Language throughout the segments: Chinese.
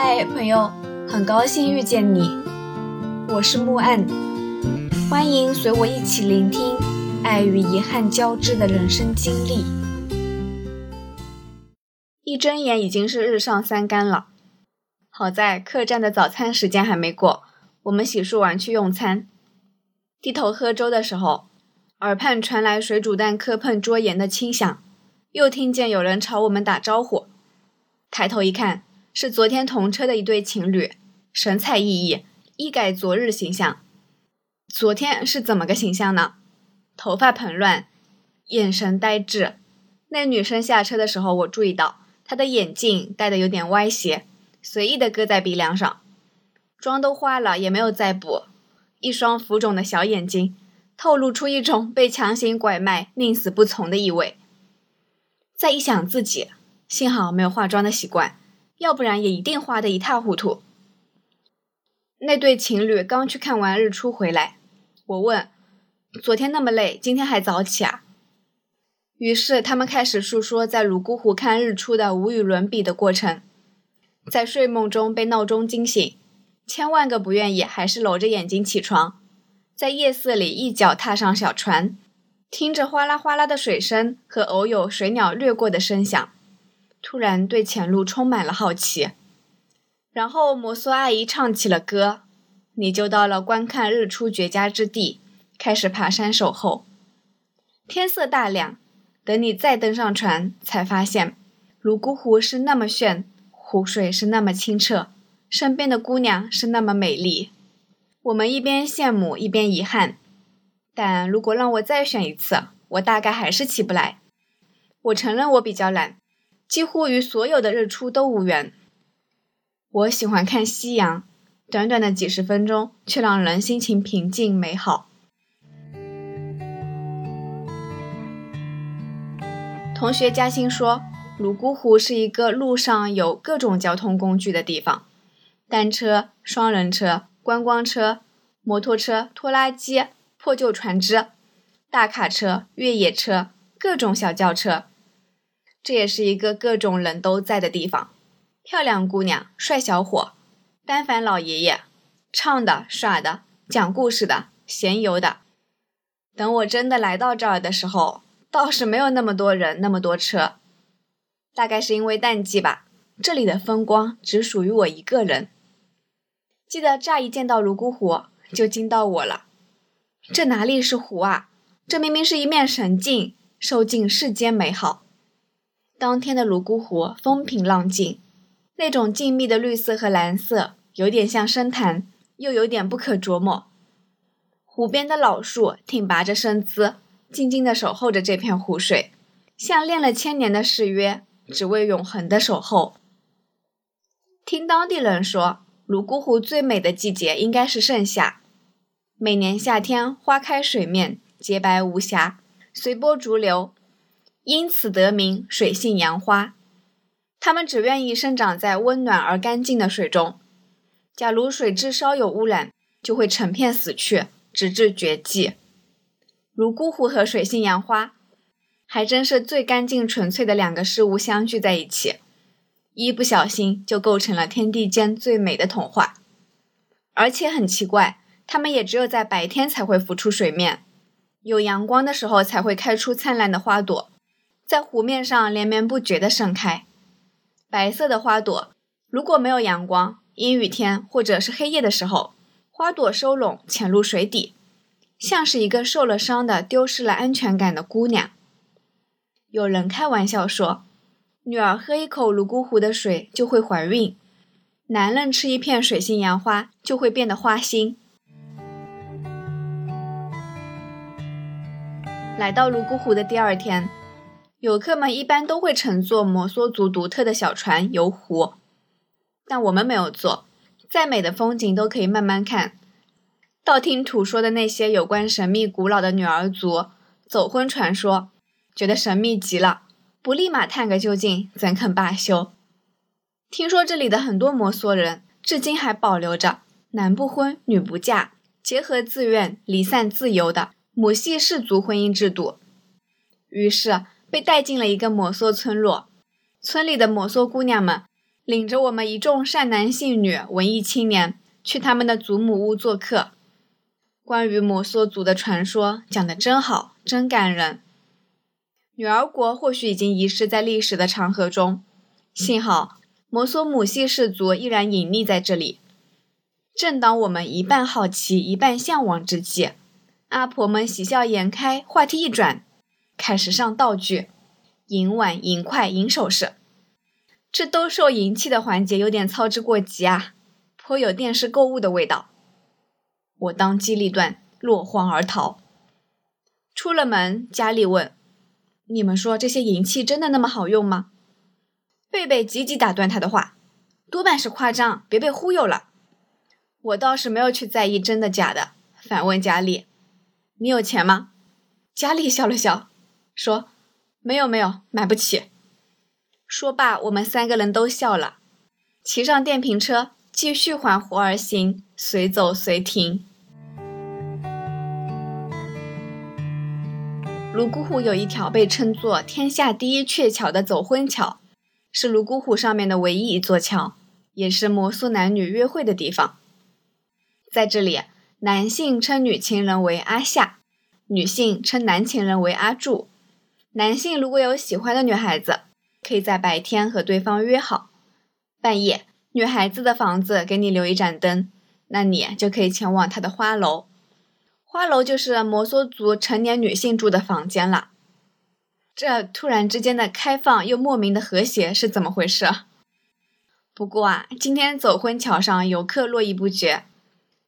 嗨，朋友，很高兴遇见你，我是木岸，欢迎随我一起聆听爱与遗憾交织的人生经历。一睁眼已经是日上三竿了，好在客栈的早餐时间还没过，我们洗漱完去用餐。低头喝粥的时候，耳畔传来水煮蛋磕碰桌沿的轻响，又听见有人朝我们打招呼。抬头一看。是昨天同车的一对情侣，神采奕奕，一改昨日形象。昨天是怎么个形象呢？头发蓬乱，眼神呆滞。那女生下车的时候，我注意到她的眼镜戴的有点歪斜，随意的搁在鼻梁上。妆都花了也没有再补，一双浮肿的小眼睛，透露出一种被强行拐卖、宁死不从的意味。再一想自己，幸好没有化妆的习惯。要不然也一定花得一塌糊涂。那对情侣刚去看完日出回来，我问：“昨天那么累，今天还早起啊？”于是他们开始述说在泸沽湖看日出的无与伦比的过程。在睡梦中被闹钟惊醒，千万个不愿意，还是搂着眼睛起床。在夜色里一脚踏上小船，听着哗啦哗啦的水声和偶有水鸟掠过的声响。突然对前路充满了好奇，然后摩梭阿姨唱起了歌，你就到了观看日出绝佳之地，开始爬山守候。天色大亮，等你再登上船，才发现泸沽湖是那么炫，湖水是那么清澈，身边的姑娘是那么美丽。我们一边羡慕一边遗憾，但如果让我再选一次，我大概还是起不来。我承认我比较懒。几乎与所有的日出都无缘。我喜欢看夕阳，短短的几十分钟，却让人心情平静美好。同学嘉欣说，泸沽湖是一个路上有各种交通工具的地方：单车、双人车、观光车、摩托车、拖拉机、破旧船只、大卡车、越野车、各种小轿车。这也是一个各种人都在的地方，漂亮姑娘、帅小伙、单反老爷爷、唱的、耍的、讲故事的、闲游的。等我真的来到这儿的时候，倒是没有那么多人、那么多车。大概是因为淡季吧，这里的风光只属于我一个人。记得乍一见到泸沽湖，就惊到我了。这哪里是湖啊？这明明是一面神镜，受尽世间美好。当天的泸沽湖风平浪静，那种静谧的绿色和蓝色，有点像深潭，又有点不可琢磨。湖边的老树挺拔着身姿，静静地守候着这片湖水，像练了千年的誓约，只为永恒的守候。听当地人说，泸沽湖最美的季节应该是盛夏，每年夏天花开水面洁白无瑕，随波逐流。因此得名水性杨花，它们只愿意生长在温暖而干净的水中。假如水质稍有污染，就会成片死去，直至绝迹。泸沽湖和水性杨花，还真是最干净纯粹的两个事物相聚在一起，一不小心就构成了天地间最美的童话。而且很奇怪，它们也只有在白天才会浮出水面，有阳光的时候才会开出灿烂的花朵。在湖面上连绵不绝地盛开，白色的花朵。如果没有阳光、阴雨天或者是黑夜的时候，花朵收拢潜入水底，像是一个受了伤的、丢失了安全感的姑娘。有人开玩笑说，女儿喝一口泸沽湖的水就会怀孕，男人吃一片水性杨花就会变得花心。来到泸沽湖的第二天。游客们一般都会乘坐摩梭族独特的小船游湖，但我们没有坐。再美的风景都可以慢慢看。道听途说的那些有关神秘古老的女儿族走婚传说，觉得神秘极了，不立马探个究竟，怎肯罢休？听说这里的很多摩梭人至今还保留着男不婚女不嫁、结合自愿、离散自由的母系氏族婚姻制度。于是。被带进了一个摩梭村落，村里的摩梭姑娘们领着我们一众善男信女、文艺青年去他们的祖母屋做客。关于摩梭族的传说讲得真好，真感人。女儿国或许已经遗失在历史的长河中，幸好摩梭母系氏族依然隐匿在这里。正当我们一半好奇、一半向往之际，阿婆们喜笑颜开，话题一转，开始上道具：银碗、银筷、银首饰。这兜售银器的环节有点操之过急啊，颇有电视购物的味道。我当机立断，落荒而逃。出了门，佳丽问。你们说这些银器真的那么好用吗？贝贝急急打断他的话：“多半是夸张，别被忽悠了。”我倒是没有去在意真的假的，反问佳丽：“你有钱吗？”佳丽笑了笑，说：“没有没有，买不起。”说罢，我们三个人都笑了，骑上电瓶车，继续缓活而行，随走随停。泸沽湖有一条被称作“天下第一鹊桥”的走婚桥，是泸沽湖上面的唯一一座桥，也是摩梭男女约会的地方。在这里，男性称女情人为阿夏，女性称男情人为阿柱。男性如果有喜欢的女孩子，可以在白天和对方约好，半夜女孩子的房子给你留一盏灯，那你就可以前往她的花楼。花楼就是摩梭族成年女性住的房间了。这突然之间的开放又莫名的和谐是怎么回事？不过啊，今天走婚桥上游客络绎不绝，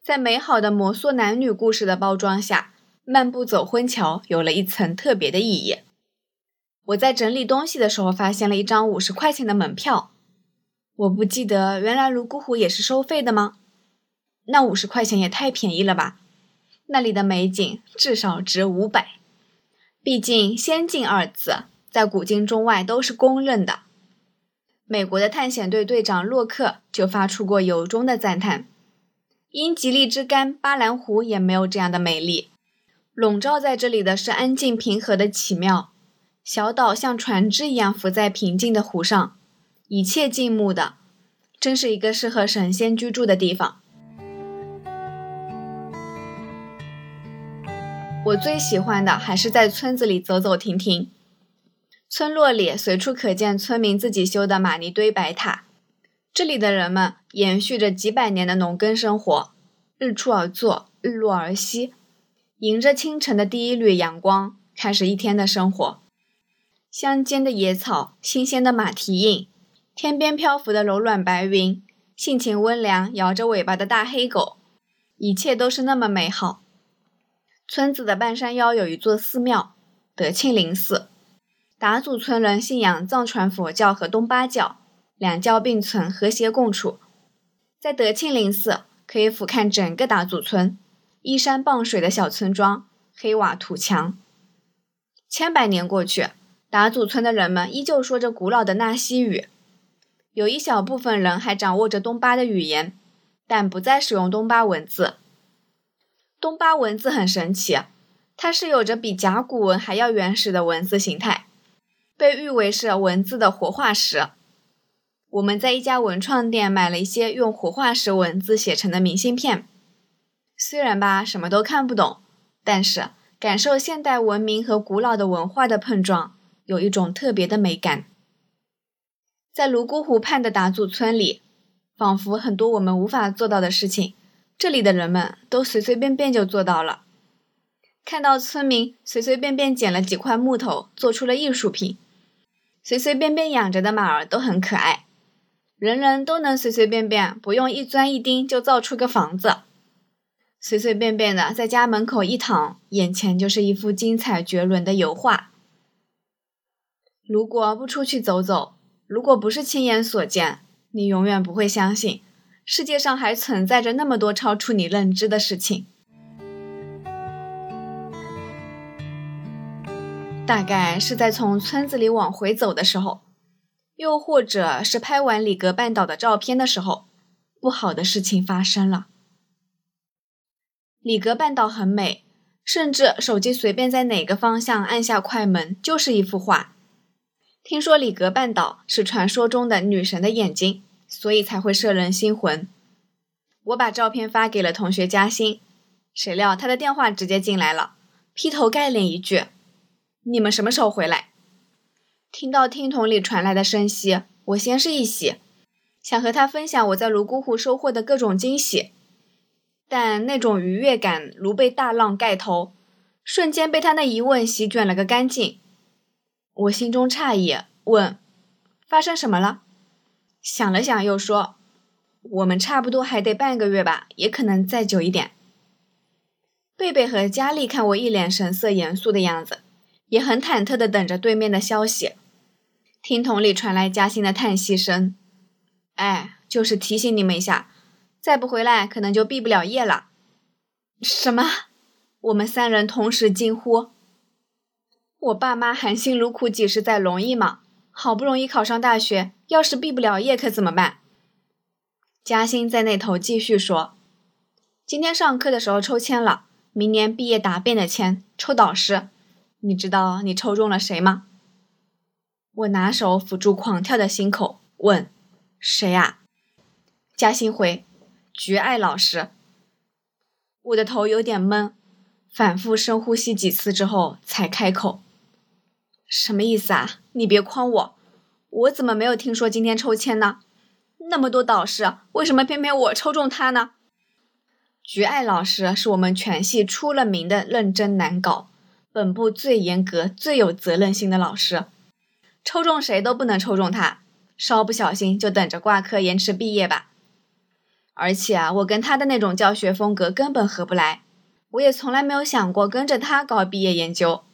在美好的摩梭男女故事的包装下，漫步走婚桥有了一层特别的意义。我在整理东西的时候发现了一张五十块钱的门票，我不记得原来泸沽湖也是收费的吗？那五十块钱也太便宜了吧！那里的美景至少值五百，毕竟“仙境”二字在古今中外都是公认的。美国的探险队队长洛克就发出过由衷的赞叹：“英吉利之干巴兰湖也没有这样的美丽，笼罩在这里的是安静平和的奇妙。小岛像船只一样浮在平静的湖上，一切静穆的，真是一个适合神仙居住的地方。”我最喜欢的还是在村子里走走停停。村落里随处可见村民自己修的玛尼堆白塔。这里的人们延续着几百年的农耕生活，日出而作，日落而息，迎着清晨的第一缕阳光，开始一天的生活。乡间的野草，新鲜的马蹄印，天边漂浮的柔软白云，性情温良、摇着尾巴的大黑狗，一切都是那么美好。村子的半山腰有一座寺庙——德庆林寺。达祖村人信仰藏传佛教和东巴教，两教并存，和谐共处。在德庆林寺，可以俯瞰整个达祖村，依山傍水的小村庄，黑瓦土墙。千百年过去，达祖村的人们依旧说着古老的纳西语，有一小部分人还掌握着东巴的语言，但不再使用东巴文字。东巴文字很神奇，它是有着比甲骨文还要原始的文字形态，被誉为是文字的活化石。我们在一家文创店买了一些用活化石文字写成的明信片，虽然吧什么都看不懂，但是感受现代文明和古老的文化的碰撞，有一种特别的美感。在泸沽湖畔的达祖村里，仿佛很多我们无法做到的事情。这里的人们都随随便便就做到了。看到村民随随便便捡了几块木头，做出了艺术品；随随便便养着的马儿都很可爱。人人都能随随便便，不用一钻一钉就造出个房子。随随便便的在家门口一躺，眼前就是一幅精彩绝伦的油画。如果不出去走走，如果不是亲眼所见，你永远不会相信。世界上还存在着那么多超出你认知的事情。大概是在从村子里往回走的时候，又或者是拍完里格半岛的照片的时候，不好的事情发生了。里格半岛很美，甚至手机随便在哪个方向按下快门就是一幅画。听说里格半岛是传说中的女神的眼睛。所以才会摄人心魂。我把照片发给了同学嘉欣，谁料他的电话直接进来了，劈头盖脸一句：“你们什么时候回来？”听到听筒里传来的声息，我先是一喜，想和他分享我在泸沽湖收获的各种惊喜，但那种愉悦感如被大浪盖头，瞬间被他那一问席卷了个干净。我心中诧异，问：“发生什么了？”想了想，又说：“我们差不多还得半个月吧，也可能再久一点。”贝贝和佳丽看我一脸神色严肃的样子，也很忐忑地等着对面的消息。听筒里传来嘉欣的叹息声：“哎，就是提醒你们一下，再不回来，可能就毕不了业了。”什么？我们三人同时惊呼。我爸妈含辛茹苦几十载容易吗？好不容易考上大学，要是毕不了业可怎么办？嘉欣在那头继续说：“今天上课的时候抽签了，明年毕业答辩的签，抽导师。你知道你抽中了谁吗？”我拿手抚住狂跳的心口，问：“谁呀？”嘉欣回：“菊爱老师。”我的头有点懵，反复深呼吸几次之后才开口：“什么意思啊？你别诓我，我怎么没有听说今天抽签呢？那么多导师，为什么偏偏我抽中他呢？”菊爱老师是我们全系出了名的认真难搞，本部最严格、最有责任心的老师。抽中谁都不能抽中他，稍不小心就等着挂科延迟毕业吧。而且啊，我跟他的那种教学风格根本合不来，我也从来没有想过跟着他搞毕业研究。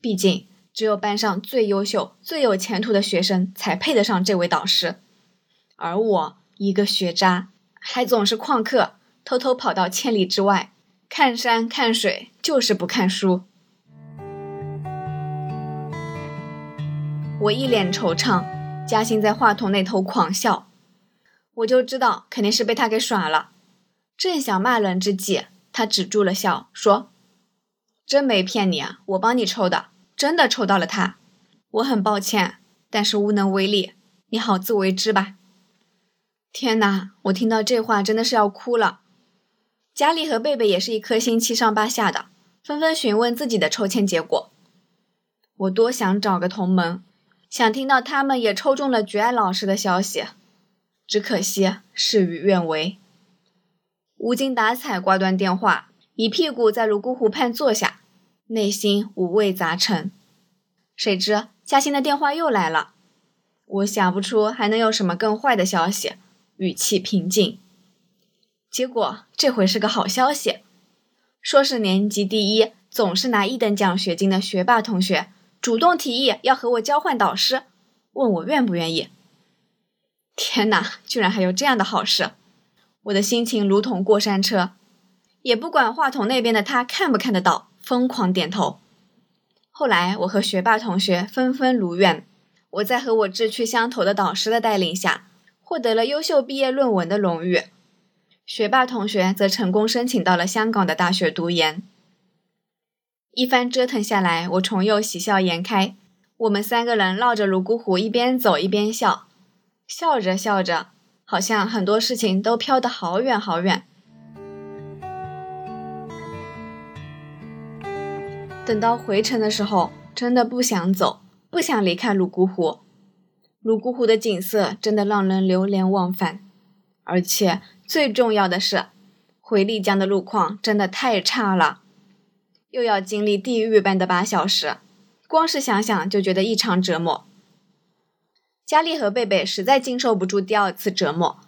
毕竟，只有班上最优秀、最有前途的学生才配得上这位导师，而我一个学渣，还总是旷课，偷偷跑到千里之外看山看水，就是不看书。我一脸惆怅，嘉欣在话筒那头狂笑，我就知道肯定是被他给耍了。正想骂人之际，他止住了笑，说：“真没骗你啊，我帮你抽的，真的抽到了他。我很抱歉，但是无能为力，你好自为之吧。”天哪，我听到这话真的是要哭了。佳丽和贝贝也是一颗心七上八下的，纷纷询问自己的抽签结果。我多想找个同门。想听到他们也抽中了绝爱老师的消息，只可惜事与愿违。无精打采挂断电话，一屁股在泸沽湖畔坐下，内心五味杂陈。谁知嘉欣的电话又来了，我想不出还能有什么更坏的消息，语气平静。结果这回是个好消息，说是年级第一，总是拿一等奖学金的学霸同学。主动提议要和我交换导师，问我愿不愿意。天哪，居然还有这样的好事！我的心情如同过山车，也不管话筒那边的他看不看得到，疯狂点头。后来我和学霸同学纷纷如愿，我在和我志趣相投的导师的带领下，获得了优秀毕业论文的荣誉。学霸同学则成功申请到了香港的大学读研。一番折腾下来，我重又喜笑颜开。我们三个人绕着泸沽湖一边走一边笑，笑着笑着，好像很多事情都飘得好远好远。等到回程的时候，真的不想走，不想离开泸沽湖。泸沽湖的景色真的让人流连忘返，而且最重要的是，回丽江的路况真的太差了。又要经历地狱般的八小时，光是想想就觉得异常折磨。佳丽和贝贝实在经受不住第二次折磨，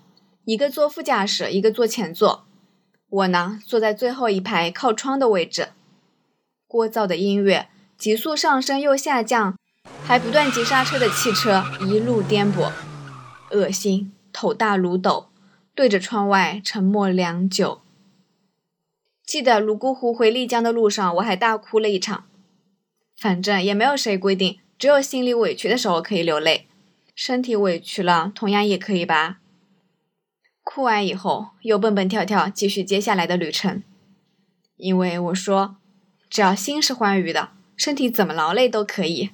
一个坐副驾驶，一个坐前座，我呢坐在最后一排靠窗的位置。聒噪的音乐，急速上升又下降，还不断急刹车的汽车一路颠簸，恶心，头大如斗，对着窗外沉默良久。记得泸沽湖回丽江的路上，我还大哭了一场。反正也没有谁规定，只有心里委屈的时候可以流泪，身体委屈了同样也可以吧。哭完以后，又蹦蹦跳跳继续接下来的旅程。因为我说，只要心是欢愉的，身体怎么劳累都可以。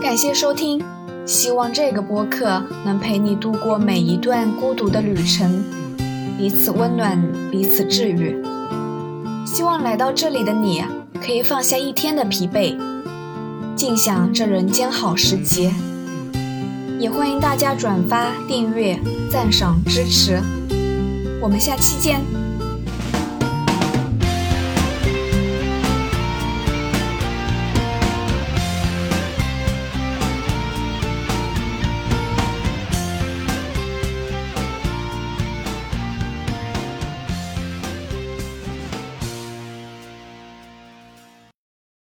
感谢收听，希望这个播客能陪你度过每一段孤独的旅程，彼此温暖，彼此治愈。希望来到这里的你可以放下一天的疲惫，尽享这人间好时节。也欢迎大家转发、订阅、赞赏、支持。我们下期见。